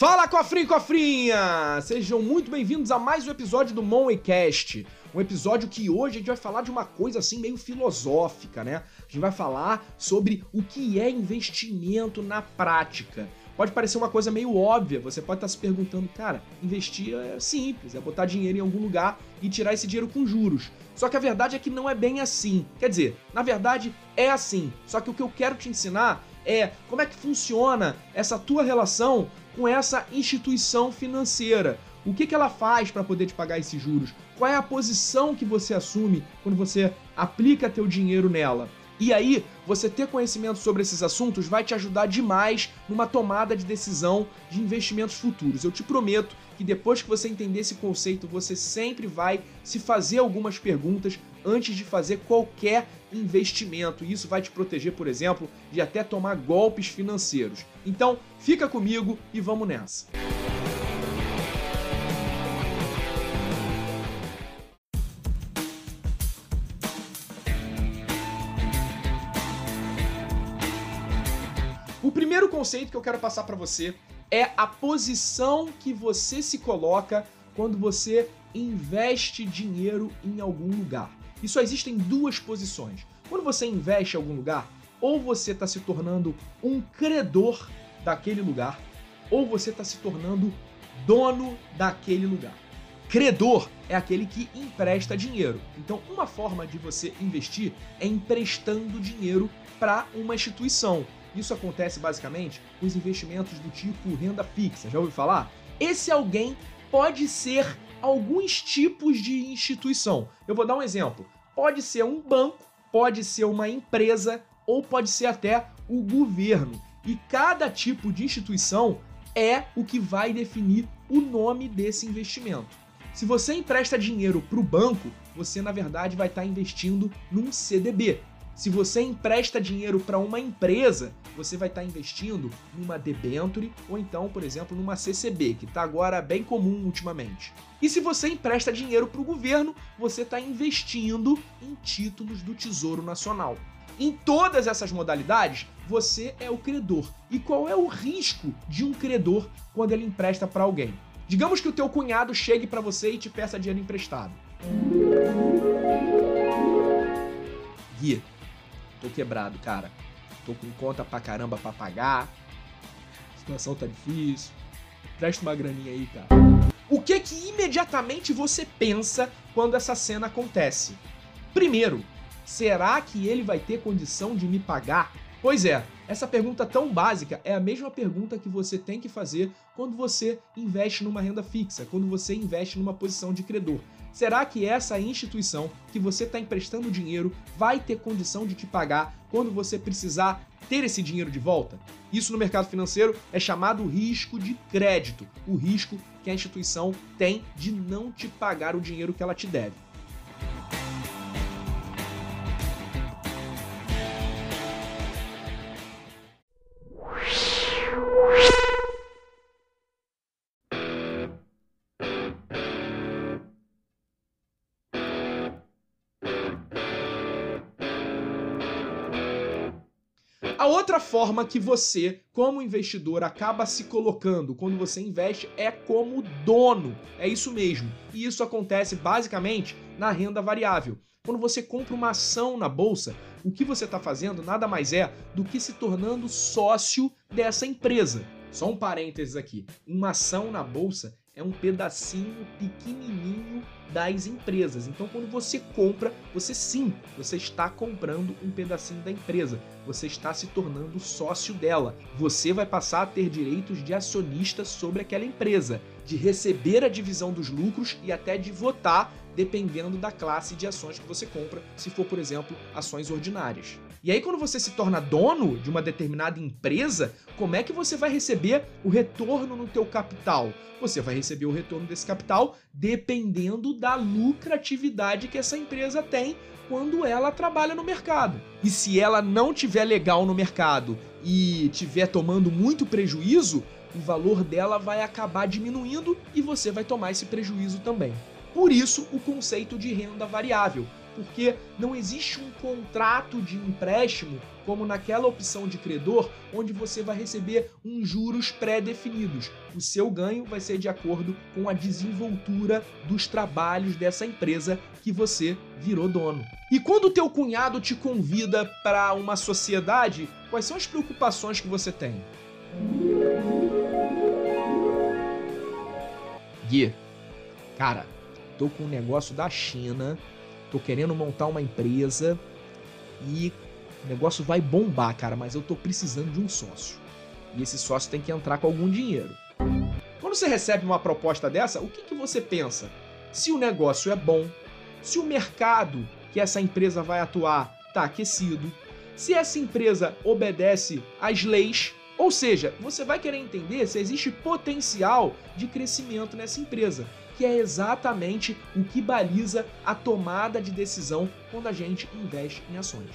Fala, cofrinho cofrinha! Sejam muito bem-vindos a mais um episódio do Moneycast. Um episódio que hoje a gente vai falar de uma coisa assim meio filosófica, né? A gente vai falar sobre o que é investimento na prática. Pode parecer uma coisa meio óbvia, você pode estar se perguntando, cara, investir é simples, é botar dinheiro em algum lugar e tirar esse dinheiro com juros. Só que a verdade é que não é bem assim. Quer dizer, na verdade é assim. Só que o que eu quero te ensinar é como é que funciona essa tua relação com essa instituição financeira. O que, que ela faz para poder te pagar esses juros? Qual é a posição que você assume quando você aplica teu dinheiro nela? E aí, você ter conhecimento sobre esses assuntos vai te ajudar demais numa tomada de decisão de investimentos futuros. Eu te prometo que depois que você entender esse conceito, você sempre vai se fazer algumas perguntas antes de fazer qualquer investimento. E isso vai te proteger, por exemplo, de até tomar golpes financeiros. Então, fica comigo e vamos nessa. O primeiro conceito que eu quero passar para você é a posição que você se coloca quando você investe dinheiro em algum lugar. E só existem duas posições. Quando você investe em algum lugar, ou você está se tornando um credor daquele lugar, ou você está se tornando dono daquele lugar. Credor é aquele que empresta dinheiro. Então, uma forma de você investir é emprestando dinheiro para uma instituição. Isso acontece basicamente com os investimentos do tipo renda fixa. Já ouviu falar? Esse alguém pode ser alguns tipos de instituição. Eu vou dar um exemplo. Pode ser um banco, pode ser uma empresa ou pode ser até o governo. E cada tipo de instituição é o que vai definir o nome desse investimento. Se você empresta dinheiro para o banco, você na verdade vai estar investindo num CDB, se você empresta dinheiro para uma empresa, você vai estar tá investindo numa debenture ou então, por exemplo, numa CCB, que está agora bem comum ultimamente. E se você empresta dinheiro para o governo, você está investindo em títulos do Tesouro Nacional. Em todas essas modalidades, você é o credor. E qual é o risco de um credor quando ele empresta para alguém? Digamos que o teu cunhado chegue para você e te peça dinheiro emprestado. Gui, Tô quebrado, cara. Tô com conta pra caramba pra pagar. A situação tá difícil. Presta uma graninha aí, cara. O que que imediatamente você pensa quando essa cena acontece? Primeiro, será que ele vai ter condição de me pagar? Pois é, essa pergunta tão básica é a mesma pergunta que você tem que fazer quando você investe numa renda fixa, quando você investe numa posição de credor. Será que essa instituição que você está emprestando dinheiro vai ter condição de te pagar quando você precisar ter esse dinheiro de volta? Isso no mercado financeiro é chamado risco de crédito, o risco que a instituição tem de não te pagar o dinheiro que ela te deve. A outra forma que você, como investidor, acaba se colocando quando você investe é como dono. É isso mesmo. E isso acontece basicamente na renda variável. Quando você compra uma ação na bolsa, o que você está fazendo nada mais é do que se tornando sócio dessa empresa. Só um parênteses aqui: uma ação na bolsa é um pedacinho pequenininho das empresas. Então, quando você compra, você sim, você está comprando um pedacinho da empresa. Você está se tornando sócio dela. Você vai passar a ter direitos de acionista sobre aquela empresa, de receber a divisão dos lucros e até de votar dependendo da classe de ações que você compra, se for, por exemplo, ações ordinárias. E aí, quando você se torna dono de uma determinada empresa, como é que você vai receber o retorno no teu capital? Você vai receber o retorno desse capital dependendo da lucratividade que essa empresa tem quando ela trabalha no mercado. E se ela não tiver legal no mercado e tiver tomando muito prejuízo, o valor dela vai acabar diminuindo e você vai tomar esse prejuízo também. Por isso, o conceito de renda variável. Porque não existe um contrato de empréstimo como naquela opção de credor, onde você vai receber uns juros pré-definidos. O seu ganho vai ser de acordo com a desenvoltura dos trabalhos dessa empresa que você virou dono. E quando o teu cunhado te convida para uma sociedade, quais são as preocupações que você tem? Gui, cara, tô com um negócio da China, tô querendo montar uma empresa e o negócio vai bombar, cara, mas eu tô precisando de um sócio. E esse sócio tem que entrar com algum dinheiro. Quando você recebe uma proposta dessa, o que, que você pensa? Se o negócio é bom, se o mercado que essa empresa vai atuar está aquecido, se essa empresa obedece às leis, ou seja, você vai querer entender se existe potencial de crescimento nessa empresa, que é exatamente o que baliza a tomada de decisão quando a gente investe em ações.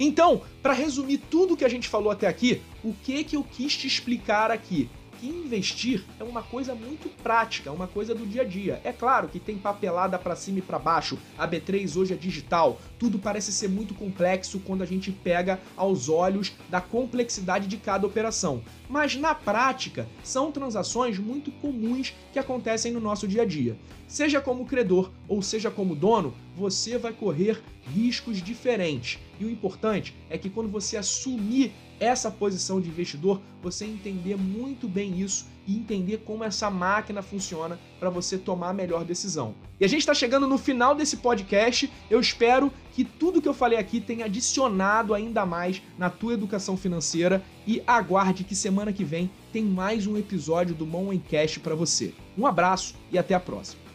Então, para resumir tudo que a gente falou até aqui, o que que eu quis te explicar aqui? Que investir é uma coisa muito prática, é uma coisa do dia a dia. É claro que tem papelada para cima e para baixo, a B3 hoje é digital, tudo parece ser muito complexo quando a gente pega aos olhos da complexidade de cada operação. Mas na prática, são transações muito comuns que acontecem no nosso dia a dia. Seja como credor ou seja como dono, você vai correr riscos diferentes. E o importante é que quando você assumir essa posição de investidor, você entender muito bem isso e entender como essa máquina funciona para você tomar a melhor decisão. E a gente está chegando no final desse podcast. Eu espero que tudo que eu falei aqui tenha adicionado ainda mais na tua educação financeira e aguarde que semana que vem tem mais um episódio do Mon Cash para você. Um abraço e até a próxima.